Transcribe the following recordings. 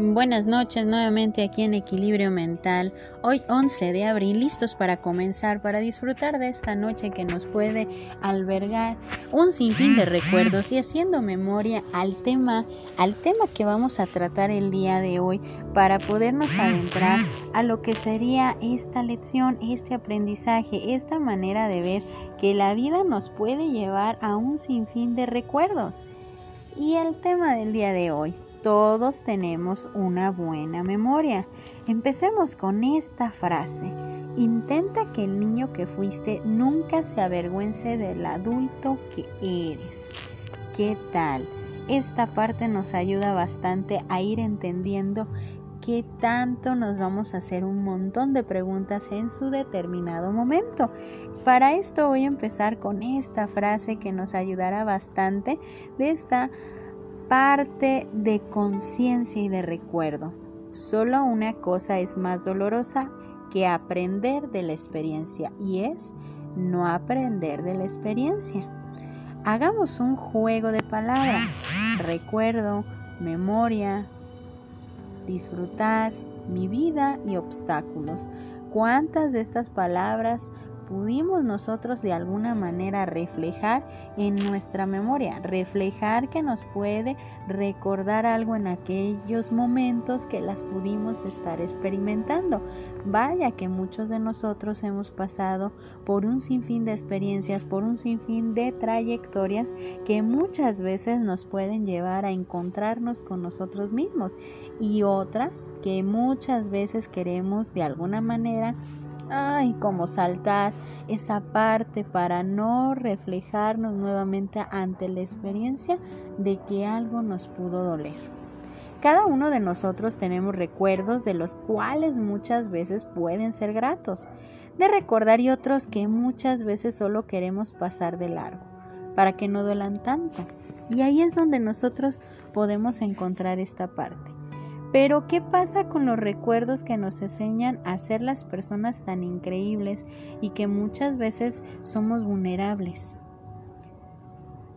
Buenas noches nuevamente aquí en Equilibrio Mental. Hoy 11 de abril, listos para comenzar, para disfrutar de esta noche que nos puede albergar un sinfín de recuerdos y haciendo memoria al tema, al tema que vamos a tratar el día de hoy para podernos adentrar a lo que sería esta lección, este aprendizaje, esta manera de ver que la vida nos puede llevar a un sinfín de recuerdos. Y el tema del día de hoy, todos tenemos una buena memoria. Empecemos con esta frase. Intenta que el niño que fuiste nunca se avergüence del adulto que eres. ¿Qué tal? Esta parte nos ayuda bastante a ir entendiendo qué tanto nos vamos a hacer un montón de preguntas en su determinado momento. Para esto voy a empezar con esta frase que nos ayudará bastante de esta parte de conciencia y de recuerdo. Solo una cosa es más dolorosa que aprender de la experiencia y es no aprender de la experiencia. Hagamos un juego de palabras. Recuerdo, memoria, disfrutar, mi vida y obstáculos. ¿Cuántas de estas palabras pudimos nosotros de alguna manera reflejar en nuestra memoria, reflejar que nos puede recordar algo en aquellos momentos que las pudimos estar experimentando. Vaya que muchos de nosotros hemos pasado por un sinfín de experiencias, por un sinfín de trayectorias que muchas veces nos pueden llevar a encontrarnos con nosotros mismos y otras que muchas veces queremos de alguna manera ay, como saltar esa parte para no reflejarnos nuevamente ante la experiencia de que algo nos pudo doler. Cada uno de nosotros tenemos recuerdos de los cuales muchas veces pueden ser gratos, de recordar y otros que muchas veces solo queremos pasar de largo, para que no duelan tanto. Y ahí es donde nosotros podemos encontrar esta parte. Pero ¿qué pasa con los recuerdos que nos enseñan a ser las personas tan increíbles y que muchas veces somos vulnerables?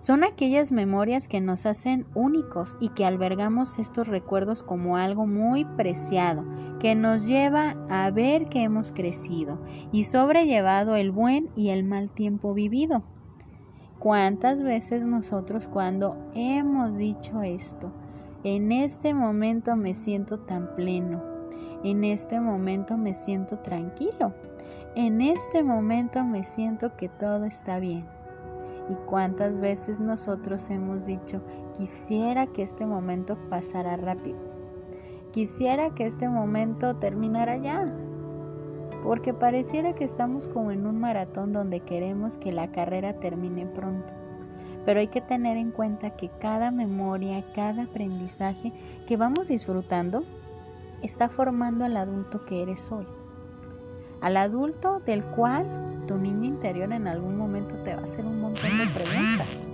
Son aquellas memorias que nos hacen únicos y que albergamos estos recuerdos como algo muy preciado, que nos lleva a ver que hemos crecido y sobrellevado el buen y el mal tiempo vivido. ¿Cuántas veces nosotros cuando hemos dicho esto, en este momento me siento tan pleno. En este momento me siento tranquilo. En este momento me siento que todo está bien. ¿Y cuántas veces nosotros hemos dicho, quisiera que este momento pasara rápido? Quisiera que este momento terminara ya. Porque pareciera que estamos como en un maratón donde queremos que la carrera termine pronto. Pero hay que tener en cuenta que cada memoria, cada aprendizaje que vamos disfrutando está formando al adulto que eres hoy. Al adulto del cual tu niño interior en algún momento te va a hacer un montón de preguntas.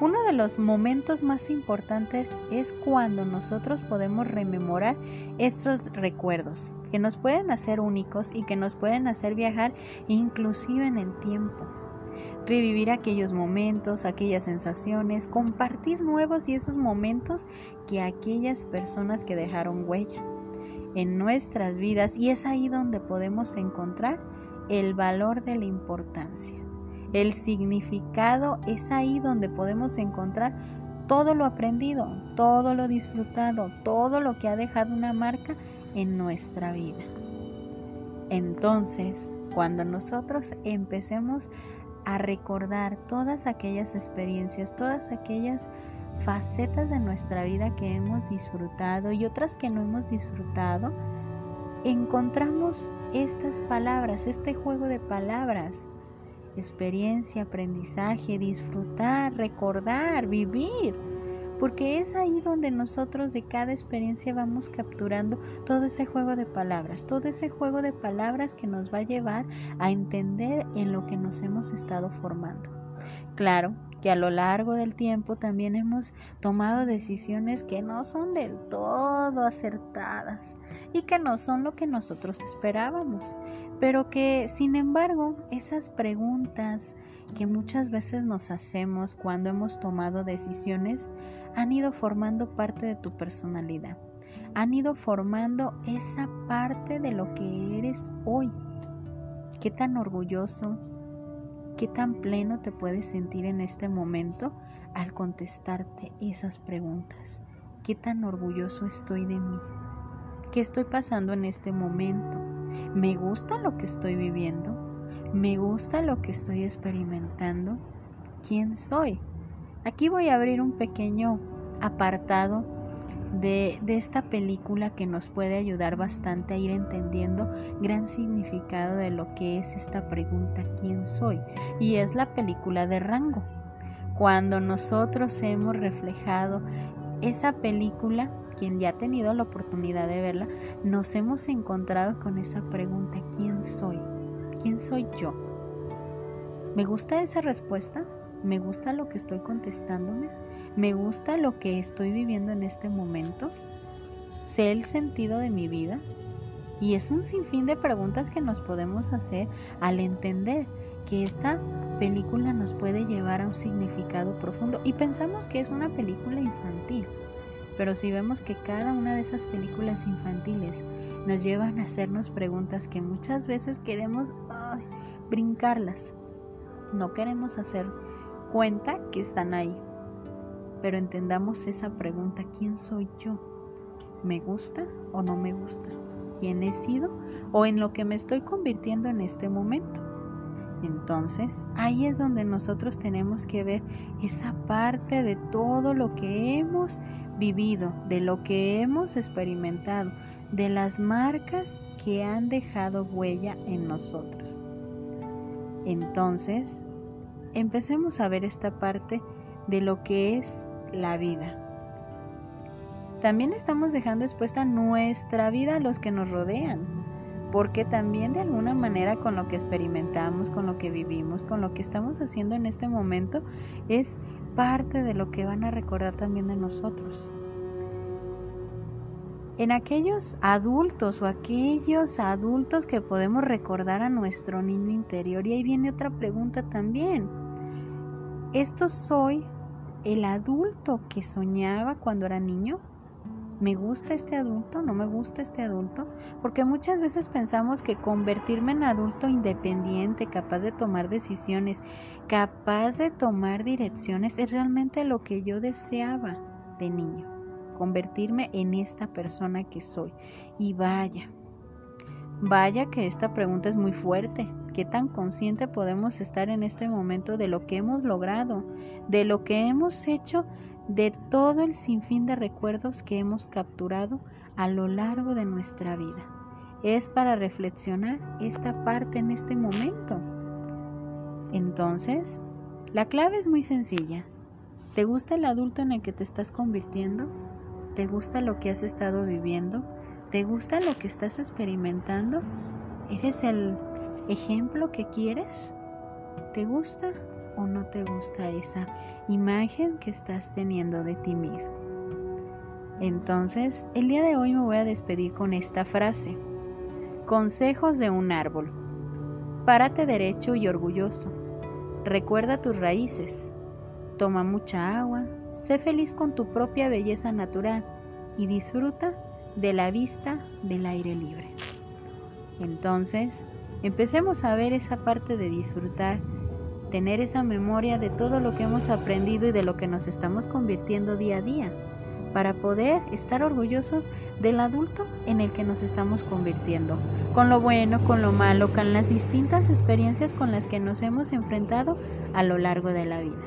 Uno de los momentos más importantes es cuando nosotros podemos rememorar estos recuerdos que nos pueden hacer únicos y que nos pueden hacer viajar inclusive en el tiempo revivir aquellos momentos, aquellas sensaciones, compartir nuevos y esos momentos que aquellas personas que dejaron huella en nuestras vidas y es ahí donde podemos encontrar el valor de la importancia. El significado es ahí donde podemos encontrar todo lo aprendido, todo lo disfrutado, todo lo que ha dejado una marca en nuestra vida. Entonces, cuando nosotros empecemos a recordar todas aquellas experiencias, todas aquellas facetas de nuestra vida que hemos disfrutado y otras que no hemos disfrutado, encontramos estas palabras, este juego de palabras, experiencia, aprendizaje, disfrutar, recordar, vivir porque es ahí donde nosotros de cada experiencia vamos capturando todo ese juego de palabras, todo ese juego de palabras que nos va a llevar a entender en lo que nos hemos estado formando. Claro, que a lo largo del tiempo también hemos tomado decisiones que no son del todo acertadas y que no son lo que nosotros esperábamos, pero que sin embargo esas preguntas que muchas veces nos hacemos cuando hemos tomado decisiones han ido formando parte de tu personalidad, han ido formando esa parte de lo que eres hoy. Qué tan orgulloso, qué tan pleno te puedes sentir en este momento al contestarte esas preguntas. Qué tan orgulloso estoy de mí. ¿Qué estoy pasando en este momento? ¿Me gusta lo que estoy viviendo? ¿Me gusta lo que estoy experimentando? ¿Quién soy? Aquí voy a abrir un pequeño apartado de, de, esta película que nos puede ayudar bastante a ir entendiendo gran significado de lo que es esta pregunta ¿quién soy? Y es la película de Rango. Cuando nosotros hemos reflejado esa película, quien ya ha tenido la oportunidad de verla, nos hemos encontrado con esa pregunta ¿quién soy? ¿Quién soy yo? ¿Me gusta esa respuesta? ¿Me gusta lo que estoy contestándome? ¿Me gusta lo que estoy viviendo en este momento? ¿Sé el sentido de mi vida? Y es un sinfín de preguntas que nos podemos hacer al entender que esta película nos puede llevar a un significado profundo y pensamos que es una película infantil. Pero si vemos que cada una de esas películas infantiles nos llevan a hacernos preguntas que muchas veces queremos brincarlas. No queremos hacer cuenta que están ahí. Pero entendamos esa pregunta, ¿quién soy yo? ¿Me gusta o no me gusta? ¿Quién he sido o en lo que me estoy convirtiendo en este momento? Entonces, ahí es donde nosotros tenemos que ver esa parte de todo lo que hemos vivido, de lo que hemos experimentado, de las marcas que han dejado huella en nosotros. Entonces, empecemos a ver esta parte de lo que es la vida. También estamos dejando expuesta nuestra vida a los que nos rodean, porque también de alguna manera con lo que experimentamos, con lo que vivimos, con lo que estamos haciendo en este momento, es parte de lo que van a recordar también de nosotros en aquellos adultos o aquellos adultos que podemos recordar a nuestro niño interior. Y ahí viene otra pregunta también. ¿Esto soy el adulto que soñaba cuando era niño? ¿Me gusta este adulto? ¿No me gusta este adulto? Porque muchas veces pensamos que convertirme en adulto independiente, capaz de tomar decisiones, capaz de tomar direcciones, es realmente lo que yo deseaba de niño convertirme en esta persona que soy. Y vaya, vaya que esta pregunta es muy fuerte. ¿Qué tan consciente podemos estar en este momento de lo que hemos logrado, de lo que hemos hecho, de todo el sinfín de recuerdos que hemos capturado a lo largo de nuestra vida? Es para reflexionar esta parte en este momento. Entonces, la clave es muy sencilla. ¿Te gusta el adulto en el que te estás convirtiendo? ¿Te gusta lo que has estado viviendo? ¿Te gusta lo que estás experimentando? ¿Eres el ejemplo que quieres? ¿Te gusta o no te gusta esa imagen que estás teniendo de ti mismo? Entonces, el día de hoy me voy a despedir con esta frase. Consejos de un árbol. Párate derecho y orgulloso. Recuerda tus raíces. Toma mucha agua, Sé feliz con tu propia belleza natural y disfruta de la vista del aire libre. Entonces, empecemos a ver esa parte de disfrutar, tener esa memoria de todo lo que hemos aprendido y de lo que nos estamos convirtiendo día a día, para poder estar orgullosos del adulto en el que nos estamos convirtiendo, con lo bueno, con lo malo, con las distintas experiencias con las que nos hemos enfrentado a lo largo de la vida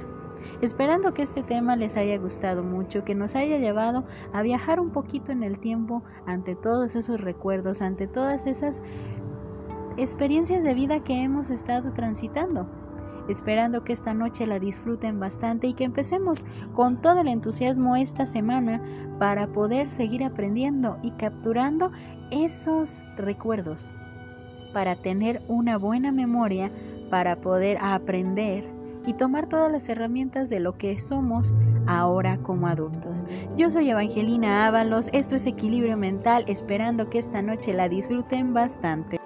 esperando que este tema les haya gustado mucho, que nos haya llevado a viajar un poquito en el tiempo ante todos esos recuerdos, ante todas esas experiencias de vida que hemos estado transitando. Esperando que esta noche la disfruten bastante y que empecemos con todo el entusiasmo esta semana para poder seguir aprendiendo y capturando esos recuerdos, para tener una buena memoria, para poder aprender y tomar todas las herramientas de lo que somos ahora como adultos. Yo soy Evangelina Ábalos, esto es Equilibrio Mental, esperando que esta noche la disfruten bastante.